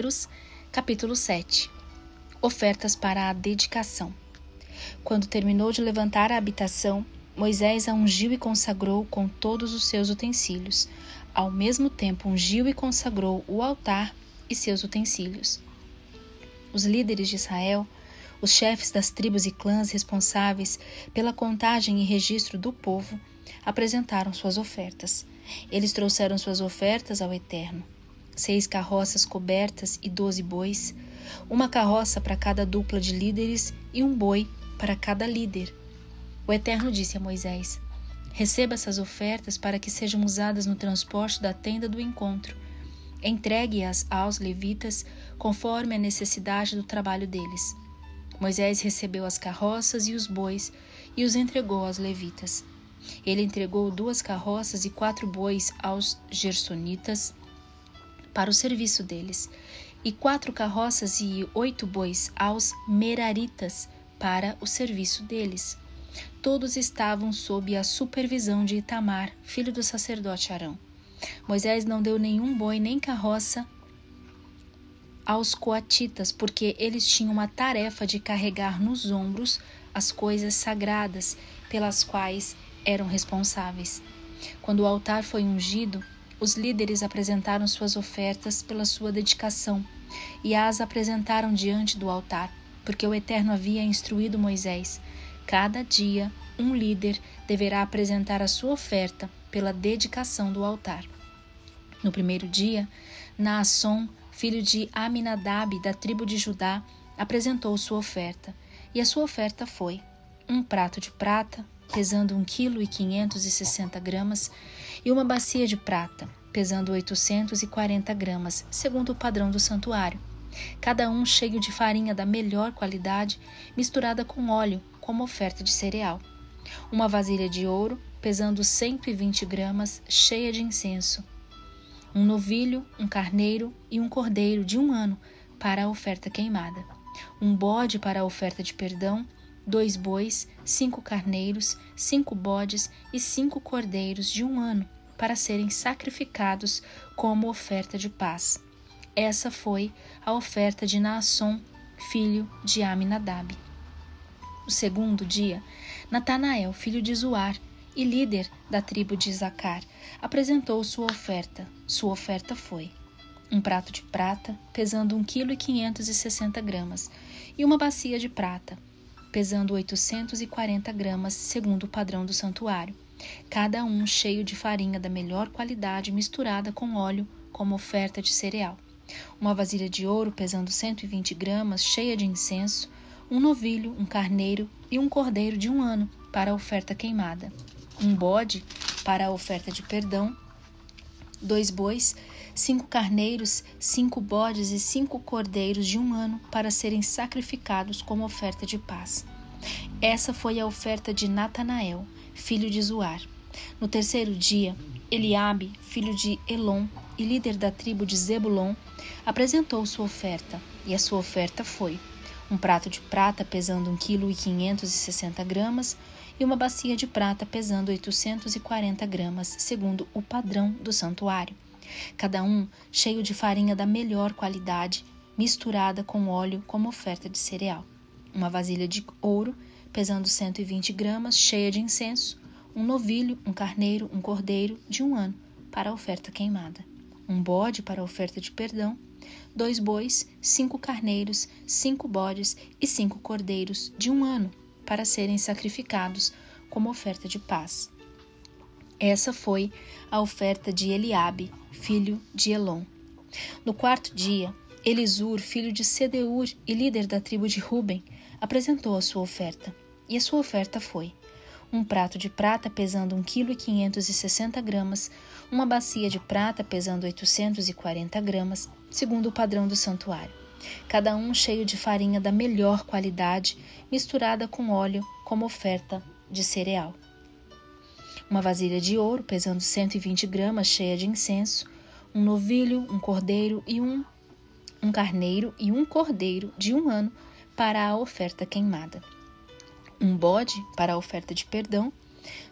Números, capítulo 7 Ofertas para a dedicação. Quando terminou de levantar a habitação, Moisés a ungiu e consagrou com todos os seus utensílios. Ao mesmo tempo, ungiu e consagrou o altar e seus utensílios. Os líderes de Israel, os chefes das tribos e clãs responsáveis pela contagem e registro do povo, apresentaram suas ofertas. Eles trouxeram suas ofertas ao Eterno: seis carroças cobertas e doze bois, uma carroça para cada dupla de líderes e um boi para cada líder. O Eterno disse a Moisés: Receba essas ofertas para que sejam usadas no transporte da tenda do encontro. Entregue-as aos levitas conforme a necessidade do trabalho deles. Moisés recebeu as carroças e os bois e os entregou aos levitas. Ele entregou duas carroças e quatro bois aos gersonitas para o serviço deles, e quatro carroças e oito bois aos meraritas para o serviço deles. Todos estavam sob a supervisão de Itamar, filho do sacerdote Arão. Moisés não deu nenhum boi nem carroça aos coatitas, porque eles tinham uma tarefa de carregar nos ombros as coisas sagradas pelas quais eram responsáveis. Quando o altar foi ungido, os líderes apresentaram suas ofertas pela sua dedicação e as apresentaram diante do altar, porque o Eterno havia instruído Moisés: cada dia um líder deverá apresentar a sua oferta pela dedicação do altar. No primeiro dia, Naasson, filho de Aminadab, da tribo de Judá, apresentou sua oferta, e a sua oferta foi um prato de prata, pesando 1 kg e 560 gramas, uma bacia de prata, pesando 840 gramas, segundo o padrão do santuário. Cada um cheio de farinha da melhor qualidade, misturada com óleo, como oferta de cereal. Uma vasilha de ouro, pesando 120 gramas, cheia de incenso. Um novilho, um carneiro e um cordeiro de um ano para a oferta queimada. Um bode para a oferta de perdão dois bois, cinco carneiros, cinco bodes e cinco cordeiros de um ano, para serem sacrificados como oferta de paz. Essa foi a oferta de Naasson, filho de Aminadab. No segundo dia, Natanael, filho de Zuar e líder da tribo de Zacar, apresentou sua oferta. Sua oferta foi um prato de prata, pesando 1 kg 560 gramas, e uma bacia de prata, pesando 840 gramas, segundo o padrão do santuário, cada um cheio de farinha da melhor qualidade misturada com óleo como oferta de cereal. Uma vasilha de ouro pesando 120 gramas, cheia de incenso, um novilho, um carneiro e um cordeiro de um ano para a oferta queimada, um bode para a oferta de perdão, dois bois, cinco carneiros, cinco bodes e cinco cordeiros de um ano para serem sacrificados como oferta de paz. Essa foi a oferta de Natanael, filho de Zuar. No terceiro dia, Eliabe, filho de Elon e líder da tribo de Zebulon, apresentou sua oferta, e a sua oferta foi um prato de prata pesando 1 kg e 560 gramas uma bacia de prata pesando 840 gramas, segundo o padrão do santuário. Cada um cheio de farinha da melhor qualidade, misturada com óleo como oferta de cereal. Uma vasilha de ouro pesando 120 gramas, cheia de incenso. Um novilho, um carneiro, um cordeiro de um ano para a oferta queimada. Um bode para a oferta de perdão dois bois, cinco carneiros, cinco bodes e cinco cordeiros de um ano para serem sacrificados como oferta de paz. Essa foi a oferta de Eliabe, filho de Elon. No quarto dia, Elisur, filho de Sedeur e líder da tribo de Ruben, apresentou a sua oferta. E a sua oferta foi: um prato de prata pesando 1 kg 560 gramas, uma bacia de prata pesando 840 gramas, segundo o padrão do santuário cada um cheio de farinha da melhor qualidade, misturada com óleo como oferta de cereal. Uma vasilha de ouro pesando 120 gramas, cheia de incenso, um novilho, um cordeiro e um, um carneiro e um cordeiro de um ano para a oferta queimada. Um bode para a oferta de perdão,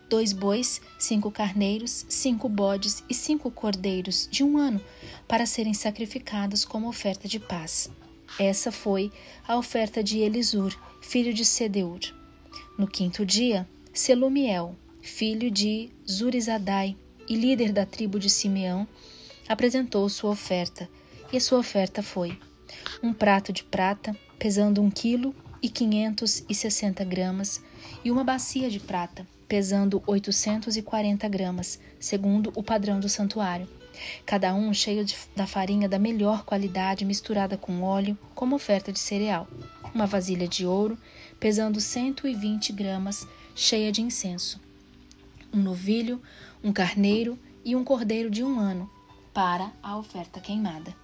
dois bois, cinco carneiros, cinco bodes e cinco cordeiros de um ano, para serem sacrificados como oferta de paz. Essa foi a oferta de Elisur, filho de Sedeur. No quinto dia, Selumiel, filho de Zurizadai e líder da tribo de Simeão, apresentou sua oferta, e a sua oferta foi um prato de prata, pesando um quilo e quinhentos e sessenta gramas, e uma bacia de prata, pesando oitocentos e quarenta gramas, segundo o padrão do santuário. Cada um cheio de, da farinha da melhor qualidade misturada com óleo, como oferta de cereal. Uma vasilha de ouro, pesando cento e vinte gramas, cheia de incenso. Um novilho, um carneiro e um cordeiro de um ano, para a oferta queimada.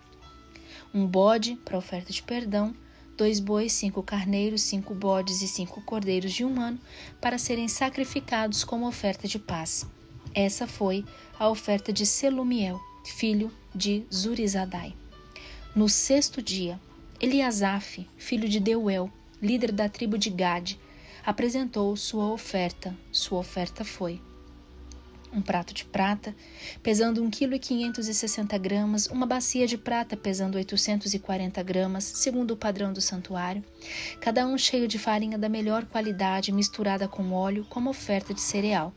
Um bode para a oferta de perdão, dois bois, cinco carneiros, cinco bodes e cinco cordeiros de um ano, para serem sacrificados como oferta de paz. Essa foi a oferta de Selumiel, filho de Zurizadai. No sexto dia, Eliasaf, filho de Deuel, líder da tribo de Gade, apresentou sua oferta. Sua oferta foi um prato de prata, pesando 1,560 kg, uma bacia de prata pesando 840 gramas, segundo o padrão do santuário, cada um cheio de farinha da melhor qualidade misturada com óleo como oferta de cereal,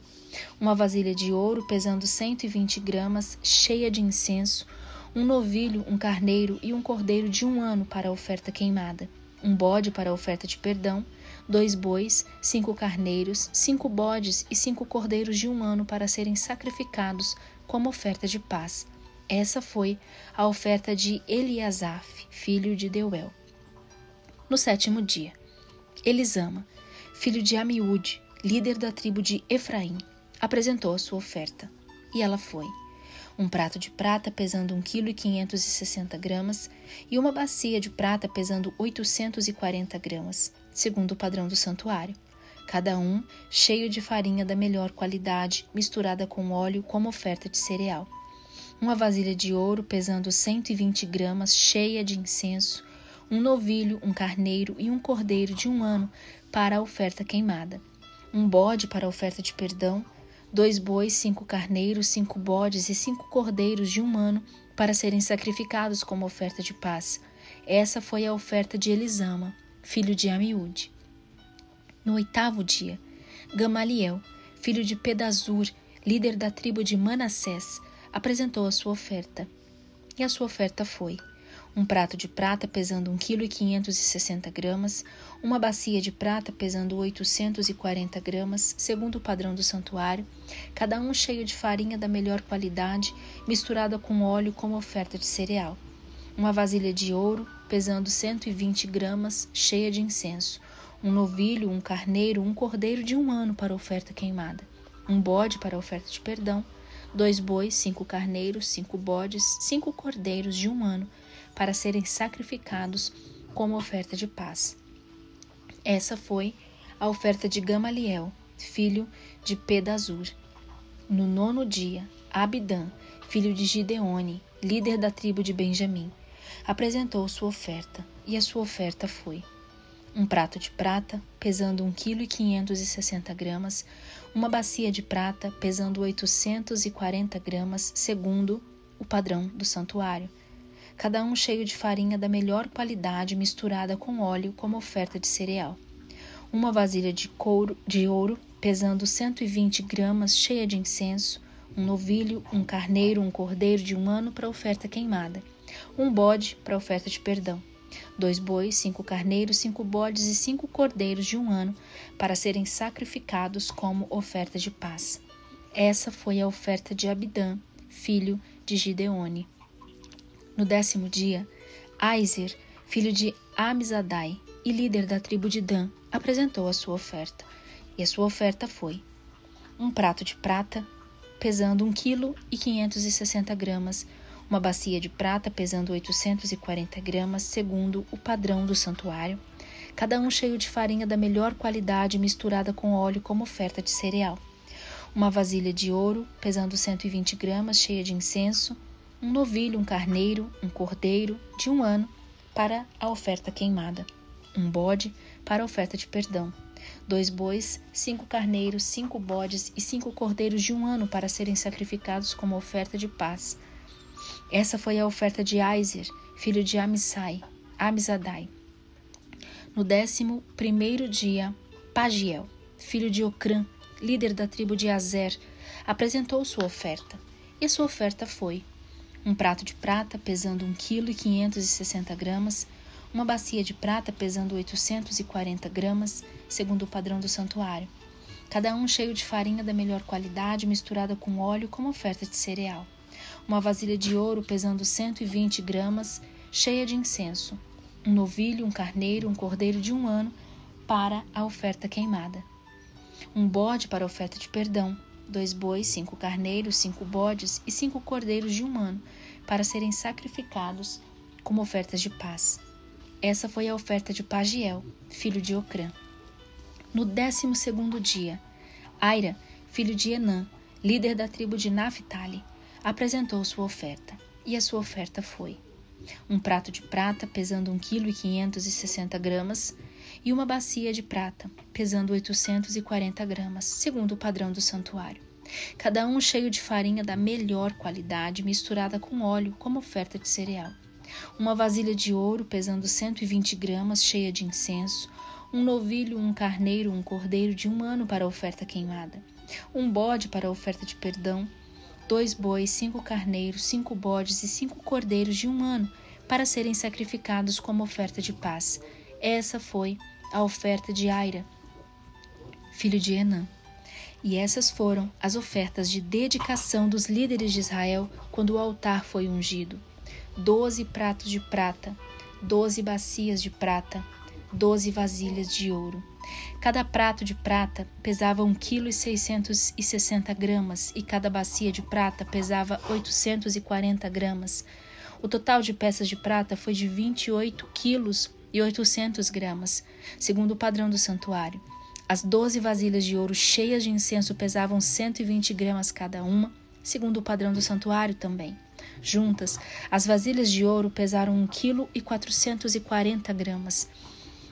uma vasilha de ouro pesando 120 gramas, cheia de incenso, um novilho, um carneiro e um cordeiro de um ano para a oferta queimada, um bode para a oferta de perdão, dois bois, cinco carneiros, cinco bodes e cinco cordeiros de um ano para serem sacrificados como oferta de paz. Essa foi a oferta de Eliasaf, filho de Deuel. No sétimo dia, Elisama, filho de Amiúde, líder da tribo de Efraim, apresentou a sua oferta, e ela foi um prato de prata pesando 1,560 kg e uma bacia de prata pesando 840 gramas, segundo o padrão do santuário, cada um cheio de farinha da melhor qualidade, misturada com óleo como oferta de cereal. Uma vasilha de ouro pesando 120 gramas, cheia de incenso, um novilho, um carneiro e um cordeiro de um ano para a oferta queimada, um bode para a oferta de perdão, dois bois, cinco carneiros, cinco bodes e cinco cordeiros de um ano para serem sacrificados como oferta de paz. Essa foi a oferta de Elisama filho de Amiúde. No oitavo dia, Gamaliel, filho de Pedazur, líder da tribo de Manassés, apresentou a sua oferta. E a sua oferta foi um prato de prata pesando 1,560 kg, uma bacia de prata pesando 840 gramas, segundo o padrão do santuário, cada um cheio de farinha da melhor qualidade, misturada com óleo como oferta de cereal uma vasilha de ouro pesando 120 gramas, cheia de incenso, um novilho, um carneiro, um cordeiro de um ano para oferta queimada, um bode para oferta de perdão, dois bois, cinco carneiros, cinco bodes, cinco cordeiros de um ano para serem sacrificados como oferta de paz. Essa foi a oferta de Gamaliel, filho de Pedazur. No nono dia, Abidã, filho de Gideone, líder da tribo de Benjamim, apresentou sua oferta, e a sua oferta foi um prato de prata, pesando 1,560 kg, uma bacia de prata, pesando 840 gramas, segundo o padrão do santuário, cada um cheio de farinha da melhor qualidade misturada com óleo como oferta de cereal. Uma vasilha de, couro, de ouro, pesando 120 gramas, cheia de incenso, um novilho, um carneiro, um cordeiro de um ano para oferta queimada um bode para oferta de perdão, dois bois, cinco carneiros, cinco bodes e cinco cordeiros de um ano para serem sacrificados como oferta de paz. Essa foi a oferta de Abidã, filho de Gideone. No décimo dia, Aizer, filho de Amizadai e líder da tribo de Dan, apresentou a sua oferta. E a sua oferta foi um prato de prata, pesando 1 kg e 560 gramas, uma bacia de prata pesando 840 gramas, segundo o padrão do santuário, cada um cheio de farinha da melhor qualidade misturada com óleo como oferta de cereal. Uma vasilha de ouro pesando 120 gramas, cheia de incenso, um novilho, um carneiro, um cordeiro de um ano para a oferta queimada, um bode para a oferta de perdão, dois bois, cinco carneiros, cinco bodes e cinco cordeiros de um ano para serem sacrificados como oferta de paz. Essa foi a oferta de Aizer, filho de Amisai, Amizadai. No décimo primeiro dia, Pagiel, filho de Ocrã, líder da tribo de Azer, apresentou sua oferta. E sua oferta foi um prato de prata pesando 1 kg e 560 gramas, uma bacia de prata pesando 840 gramas, segundo o padrão do santuário, cada um cheio de farinha da melhor qualidade misturada com óleo como oferta de cereal, uma vasilha de ouro pesando 120 gramas, cheia de incenso, um novilho, um carneiro, um cordeiro de um ano para a oferta queimada, um bode para a oferta de perdão, dois bois, cinco carneiros, cinco bodes e cinco cordeiros de um ano, para serem sacrificados como ofertas de paz. Essa foi a oferta de Pagiel, filho de Ocrã. No décimo segundo dia, Aira, filho de Enã, líder da tribo de Naphtali, apresentou sua oferta, e a sua oferta foi um prato de prata pesando 1 kg 560 gramas e uma bacia de prata pesando 840 gramas, segundo o padrão do santuário. Cada um cheio de farinha da melhor qualidade misturada com óleo como oferta de cereal. Uma vasilha de ouro pesando 120 gramas, cheia de incenso, um novilho, um carneiro, um cordeiro de um ano para a oferta queimada, um bode para a oferta de perdão, dois bois, cinco carneiros, cinco bodes e cinco cordeiros de um ano para serem sacrificados como oferta de paz. Essa foi a oferta de Aira, filho de Enã. E essas foram as ofertas de dedicação dos líderes de Israel quando o altar foi ungido doze pratos de prata, doze bacias de prata, doze vasilhas de ouro. Cada prato de prata pesava 1,660 kg gramas e cada bacia de prata pesava 840 gramas. O total de peças de prata foi de 28 quilos e 800 gramas, segundo o padrão do santuário. As doze vasilhas de ouro cheias de incenso pesavam 120 gramas cada uma, segundo o padrão do santuário também. Juntas, as vasilhas de ouro pesaram 1 kg 440 gramas.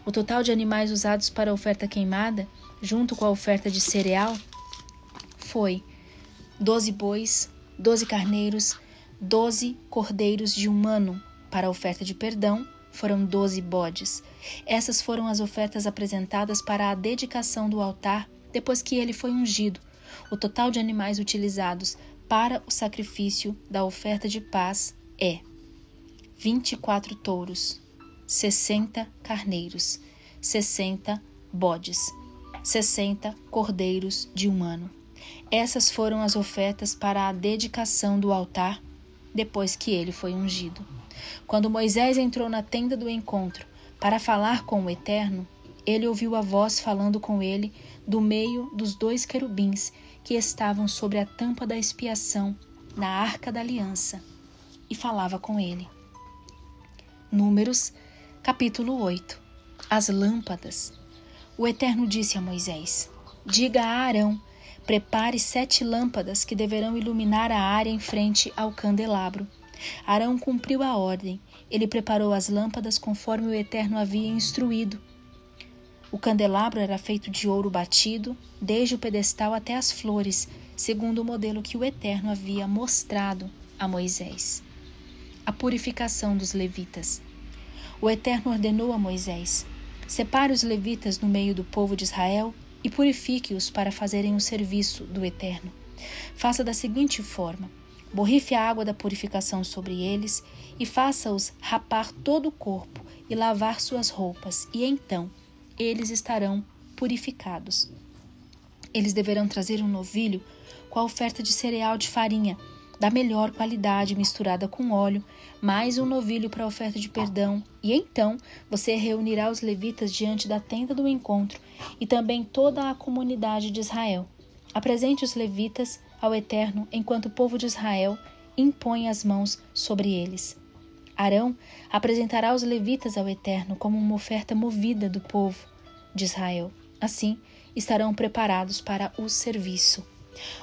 O total de animais usados para a oferta queimada, junto com a oferta de cereal, foi 12 bois, 12 carneiros, 12 cordeiros de um ano. Para a oferta de perdão, foram 12 bodes. Essas foram as ofertas apresentadas para a dedicação do altar depois que ele foi ungido. O total de animais utilizados para o sacrifício da oferta de paz é 24 touros, 60 carneiros, 60 bodes, 60 cordeiros de um ano. Essas foram as ofertas para a dedicação do altar depois que ele foi ungido. Quando Moisés entrou na tenda do encontro para falar com o Eterno, ele ouviu a voz falando com ele do meio dos dois querubins que estavam sobre a tampa da expiação na arca da aliança e falava com ele. Números, capítulo 8 As lâmpadas. O Eterno disse a Moisés: Diga a Arão: prepare sete lâmpadas que deverão iluminar a área em frente ao candelabro. Arão cumpriu a ordem. Ele preparou as lâmpadas conforme o Eterno havia instruído. O candelabro era feito de ouro batido, desde o pedestal até as flores, segundo o modelo que o Eterno havia mostrado a Moisés. A purificação dos levitas. O Eterno ordenou a Moisés: Separe os levitas no meio do povo de Israel e purifique-os para fazerem o serviço do Eterno. Faça da seguinte forma: borrife a água da purificação sobre eles e faça-os rapar todo o corpo e lavar suas roupas, e então eles estarão purificados. Eles deverão trazer um novilho com a oferta de cereal de farinha, da melhor qualidade, misturada com óleo, mais um novilho para oferta de perdão, e então você reunirá os levitas diante da tenda do encontro e também toda a comunidade de Israel. Apresente os levitas ao Eterno enquanto o povo de Israel impõe as mãos sobre eles. Arão apresentará os levitas ao Eterno como uma oferta movida do povo de Israel. Assim, estarão preparados para o serviço.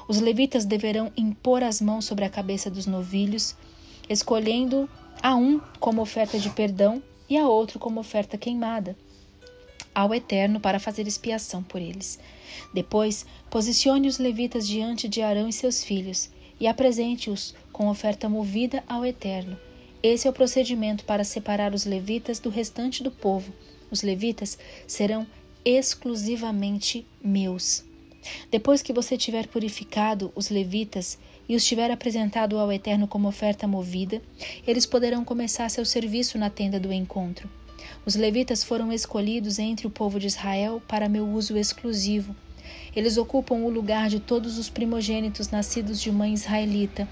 Os levitas deverão impor as mãos sobre a cabeça dos novilhos, escolhendo a um como oferta de perdão e a outro como oferta queimada. ao Eterno para fazer expiação por eles. Depois, posicione os levitas diante de Arão e seus filhos e apresente-os com oferta movida ao Eterno. Esse é o procedimento para separar os levitas do restante do povo. Os levitas serão exclusivamente meus. Depois que você tiver purificado os levitas e os tiver apresentado ao Eterno como oferta movida, eles poderão começar seu serviço na tenda do encontro. Os levitas foram escolhidos entre o povo de Israel para meu uso exclusivo. Eles ocupam o lugar de todos os primogênitos nascidos de mãe israelita,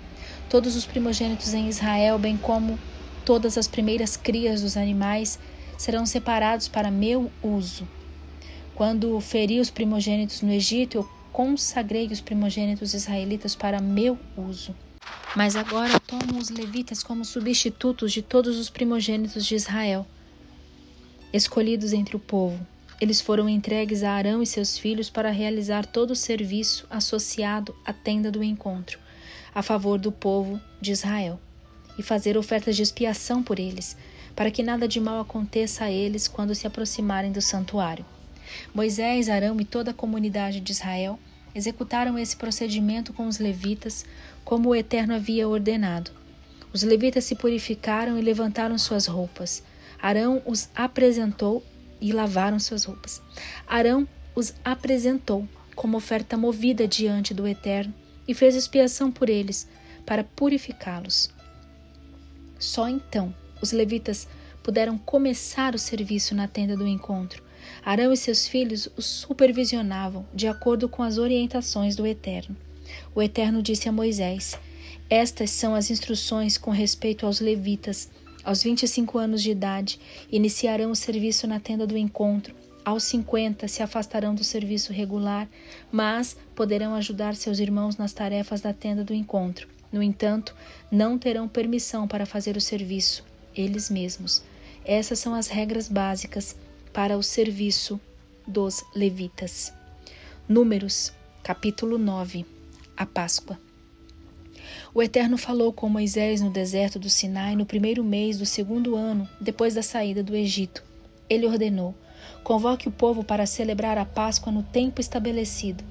todos os primogênitos em Israel, bem como todas as primeiras crias dos animais, serão separados para meu uso. Quando feri os primogênitos no Egito, eu consagrei os primogênitos israelitas para meu uso. Mas agora tomo os levitas como substitutos de todos os primogênitos de Israel, escolhidos entre o povo. Eles foram entregues a Arão e seus filhos para realizar todo o serviço associado à tenda do encontro, a favor do povo de Israel, e fazer ofertas de expiação por eles, para que nada de mal aconteça a eles quando se aproximarem do santuário. Moisés, Arão e toda a comunidade de Israel executaram esse procedimento com os levitas, como o Eterno havia ordenado. Os levitas se purificaram e levantaram suas roupas. Arão os apresentou e lavaram suas roupas. Arão os apresentou como oferta movida diante do Eterno e fez expiação por eles, para purificá-los. Só então os levitas puderam começar o serviço na tenda do encontro. Arão e seus filhos os supervisionavam de acordo com as orientações do Eterno. O Eterno disse a Moisés: Estas são as instruções com respeito aos levitas aos 25 anos de idade, iniciarão o serviço na tenda do encontro. Aos 50 se afastarão do serviço regular, mas poderão ajudar seus irmãos nas tarefas da tenda do encontro. No entanto, não terão permissão para fazer o serviço eles mesmos. Essas são as regras básicas para o serviço dos levitas. Números, capítulo 9 A Páscoa. O Eterno falou com Moisés no deserto do Sinai no primeiro mês do segundo ano depois da saída do Egito. Ele ordenou: Convoque o povo para celebrar a Páscoa no tempo estabelecido.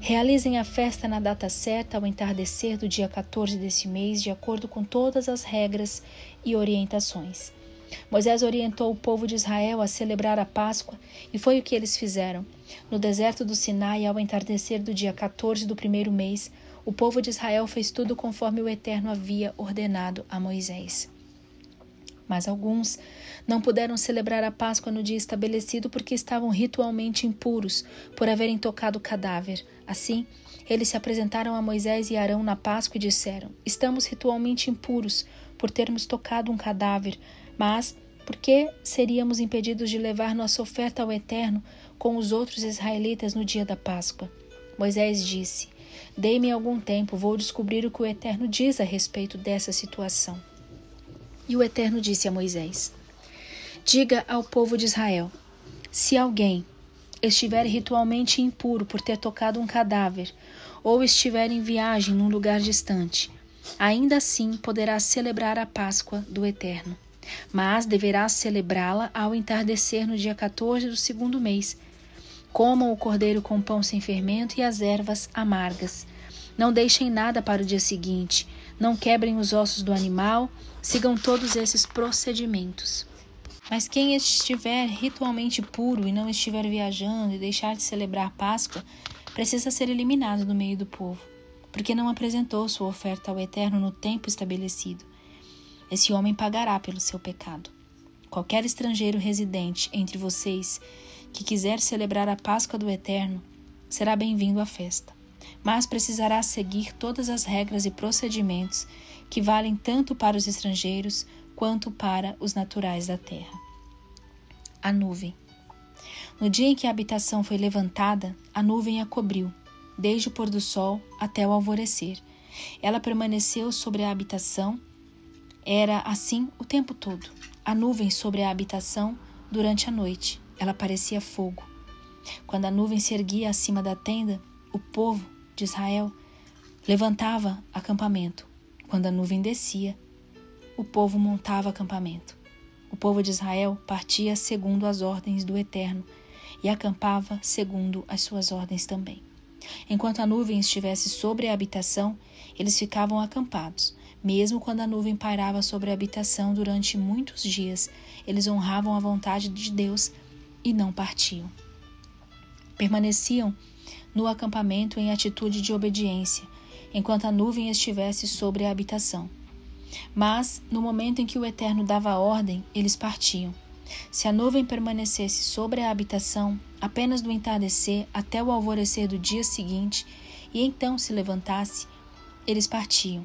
Realizem a festa na data certa ao entardecer do dia 14 desse mês, de acordo com todas as regras e orientações. Moisés orientou o povo de Israel a celebrar a Páscoa e foi o que eles fizeram. No deserto do Sinai, ao entardecer do dia 14 do primeiro mês, o povo de Israel fez tudo conforme o Eterno havia ordenado a Moisés. Mas alguns não puderam celebrar a Páscoa no dia estabelecido porque estavam ritualmente impuros por haverem tocado o cadáver. Assim, eles se apresentaram a Moisés e Arão na Páscoa e disseram: Estamos ritualmente impuros por termos tocado um cadáver, mas por que seríamos impedidos de levar nossa oferta ao Eterno com os outros israelitas no dia da Páscoa? Moisés disse: Dei-me algum tempo, vou descobrir o que o Eterno diz a respeito dessa situação. E o Eterno disse a Moisés: Diga ao povo de Israel: se alguém estiver ritualmente impuro por ter tocado um cadáver, ou estiver em viagem num lugar distante, ainda assim poderá celebrar a Páscoa do Eterno. Mas deverá celebrá-la ao entardecer no dia 14 do segundo mês, Comam o cordeiro com pão sem fermento e as ervas amargas. Não deixem nada para o dia seguinte. Não quebrem os ossos do animal. Sigam todos esses procedimentos. Mas quem estiver ritualmente puro e não estiver viajando e deixar de celebrar Páscoa, precisa ser eliminado do meio do povo, porque não apresentou sua oferta ao Eterno no tempo estabelecido. Esse homem pagará pelo seu pecado. Qualquer estrangeiro residente entre vocês que quiser celebrar a Páscoa do Eterno será bem-vindo à festa, mas precisará seguir todas as regras e procedimentos que valem tanto para os estrangeiros quanto para os naturais da terra. A nuvem. No dia em que a habitação foi levantada, a nuvem a cobriu, desde o pôr do sol até o alvorecer. Ela permaneceu sobre a habitação. Era assim o tempo todo. A nuvem sobre a habitação durante a noite ela parecia fogo. Quando a nuvem se erguia acima da tenda, o povo de Israel levantava acampamento. Quando a nuvem descia, o povo montava acampamento. O povo de Israel partia segundo as ordens do Eterno, e acampava segundo as suas ordens também. Enquanto a nuvem estivesse sobre a habitação, eles ficavam acampados. Mesmo quando a nuvem pairava sobre a habitação durante muitos dias, eles honravam a vontade de Deus e não partiam. Permaneciam no acampamento em atitude de obediência, enquanto a nuvem estivesse sobre a habitação. Mas, no momento em que o Eterno dava ordem, eles partiam. Se a nuvem permanecesse sobre a habitação apenas do entardecer até o alvorecer do dia seguinte, e então se levantasse, eles partiam.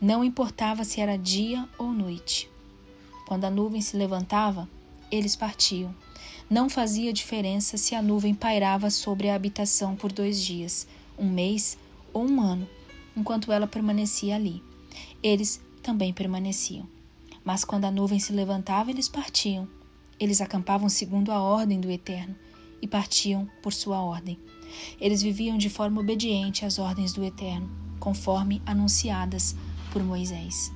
Não importava se era dia ou noite. Quando a nuvem se levantava, eles partiam. Não fazia diferença se a nuvem pairava sobre a habitação por dois dias, um mês ou um ano, enquanto ela permanecia ali. Eles também permaneciam. Mas quando a nuvem se levantava, eles partiam. Eles acampavam segundo a ordem do Eterno e partiam por sua ordem. Eles viviam de forma obediente às ordens do Eterno, conforme anunciadas por Moisés.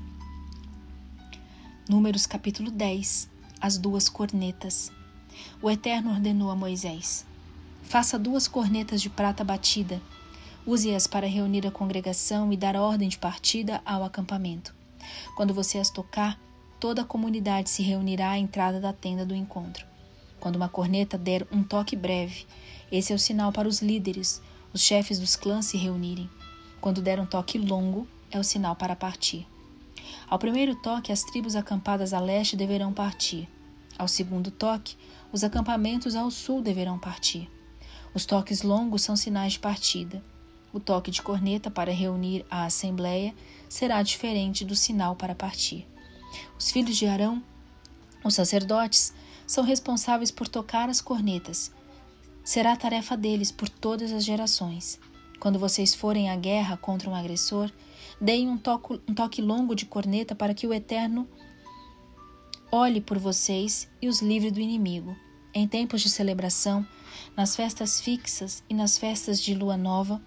Números capítulo 10 As duas cornetas. O Eterno ordenou a Moisés: Faça duas cornetas de prata batida. Use-as para reunir a congregação e dar ordem de partida ao acampamento. Quando você as tocar, toda a comunidade se reunirá à entrada da tenda do encontro. Quando uma corneta der um toque breve, esse é o sinal para os líderes, os chefes dos clãs se reunirem. Quando der um toque longo, é o sinal para partir. Ao primeiro toque, as tribos acampadas a leste deverão partir. Ao segundo toque, os acampamentos ao sul deverão partir. Os toques longos são sinais de partida. O toque de corneta para reunir a assembleia será diferente do sinal para partir. Os filhos de Arão, os sacerdotes, são responsáveis por tocar as cornetas. Será tarefa deles por todas as gerações. Quando vocês forem à guerra contra um agressor, deem um, toco, um toque longo de corneta para que o Eterno olhe por vocês e os livre do inimigo. Em tempos de celebração, nas festas fixas e nas festas de lua nova,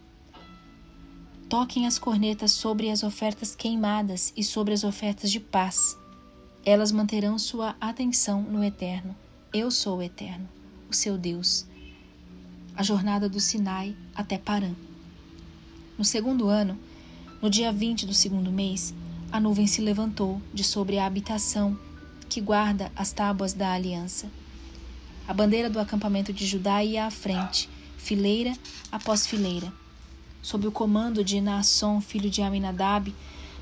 toquem as cornetas sobre as ofertas queimadas e sobre as ofertas de paz. Elas manterão sua atenção no Eterno. Eu sou o Eterno, o seu Deus. A jornada do Sinai até Parã. No segundo ano, no dia 20 do segundo mês, a nuvem se levantou de sobre a habitação que guarda as tábuas da aliança. A bandeira do acampamento de Judá ia à frente, fileira após fileira sob o comando de Naasson, filho de Aminadab,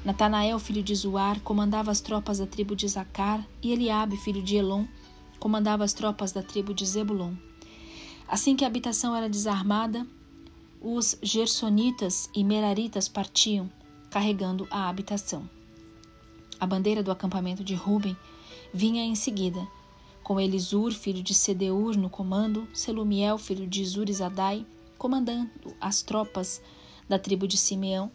Natanael, filho de Zuar, comandava as tropas da tribo de Zacar, e Eliabe, filho de Elon, comandava as tropas da tribo de Zebulon. Assim que a habitação era desarmada, os gersonitas e meraritas partiam, carregando a habitação. A bandeira do acampamento de Ruben vinha em seguida, com Elisur, filho de Sedeur, no comando, Selumiel, filho de Zurizadai, comandando as tropas da tribo de Simeão.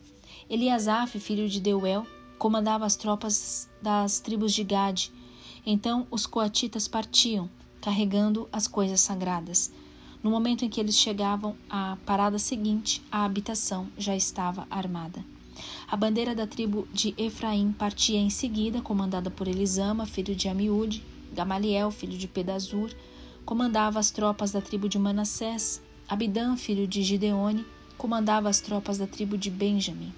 Eliasaf, filho de Deuel, comandava as tropas das tribos de Gade. Então os coatitas partiam, carregando as coisas sagradas. No momento em que eles chegavam à parada seguinte, a habitação já estava armada. A bandeira da tribo de Efraim partia em seguida, comandada por Elisama, filho de Amiúde. Gamaliel, filho de Pedazur, comandava as tropas da tribo de Manassés. Abidã, filho de Gideone, comandava as tropas da tribo de Benjamim.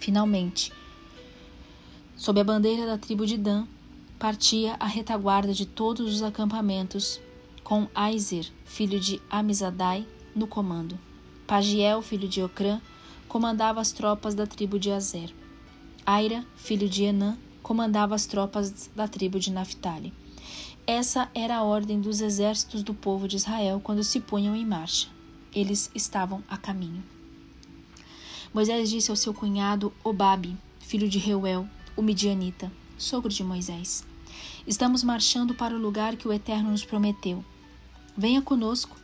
Finalmente, sob a bandeira da tribo de Dan, partia a retaguarda de todos os acampamentos, com Aizer, filho de Amizadai, no comando. Pagiel, filho de Ocrã, comandava as tropas da tribo de Azer. Aira, filho de Enã, comandava as tropas da tribo de Naphtali. Essa era a ordem dos exércitos do povo de Israel quando se punham em marcha. Eles estavam a caminho. Moisés disse ao seu cunhado Obabe, filho de Reuel, o midianita, sogro de Moisés: Estamos marchando para o lugar que o Eterno nos prometeu. Venha conosco,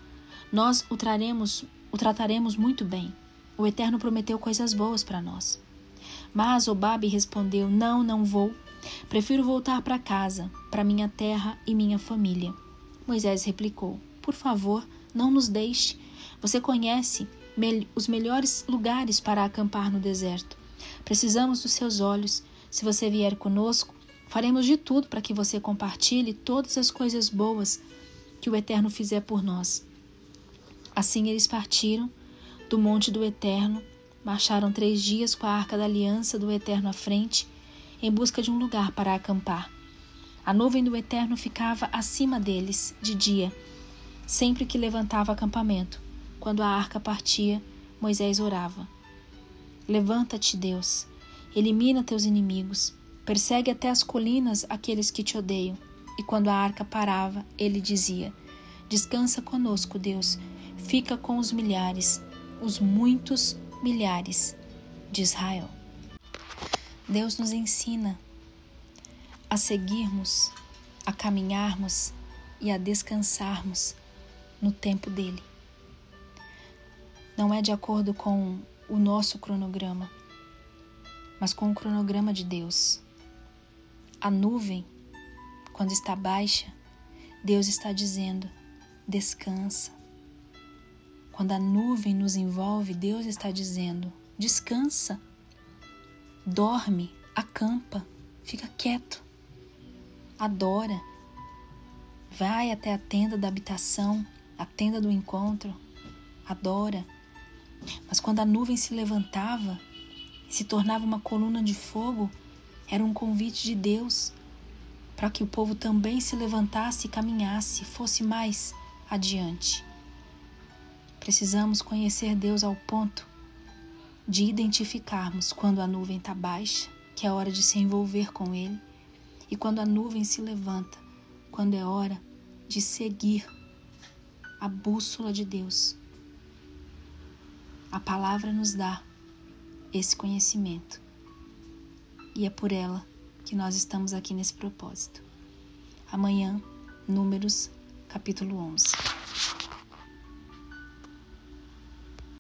nós o traremos, o trataremos muito bem. O Eterno prometeu coisas boas para nós. Mas Obabe respondeu: Não, não vou. Prefiro voltar para casa, para minha terra e minha família. Moisés replicou: Por favor, não nos deixe. Você conhece os melhores lugares para acampar no deserto. Precisamos dos seus olhos. Se você vier conosco, faremos de tudo para que você compartilhe todas as coisas boas que o Eterno fizer por nós. Assim eles partiram do monte do Eterno, marcharam três dias com a arca da aliança do Eterno à frente, em busca de um lugar para acampar. A nuvem do Eterno ficava acima deles de dia, sempre que levantava acampamento. Quando a arca partia, Moisés orava: Levanta-te, Deus, elimina teus inimigos, persegue até as colinas aqueles que te odeiam. E quando a arca parava, ele dizia: Descansa conosco, Deus, fica com os milhares, os muitos milhares de Israel. Deus nos ensina a seguirmos, a caminharmos e a descansarmos no tempo dele. Não é de acordo com o nosso cronograma, mas com o cronograma de Deus. A nuvem, quando está baixa, Deus está dizendo: descansa. Quando a nuvem nos envolve, Deus está dizendo: descansa, dorme, acampa, fica quieto, adora, vai até a tenda da habitação, a tenda do encontro, adora. Mas quando a nuvem se levantava se tornava uma coluna de fogo, era um convite de Deus para que o povo também se levantasse e caminhasse, fosse mais adiante. Precisamos conhecer Deus ao ponto de identificarmos quando a nuvem está baixa, que é hora de se envolver com Ele, e quando a nuvem se levanta, quando é hora de seguir a bússola de Deus. A palavra nos dá esse conhecimento e é por ela que nós estamos aqui nesse propósito. Amanhã, Números, capítulo 11.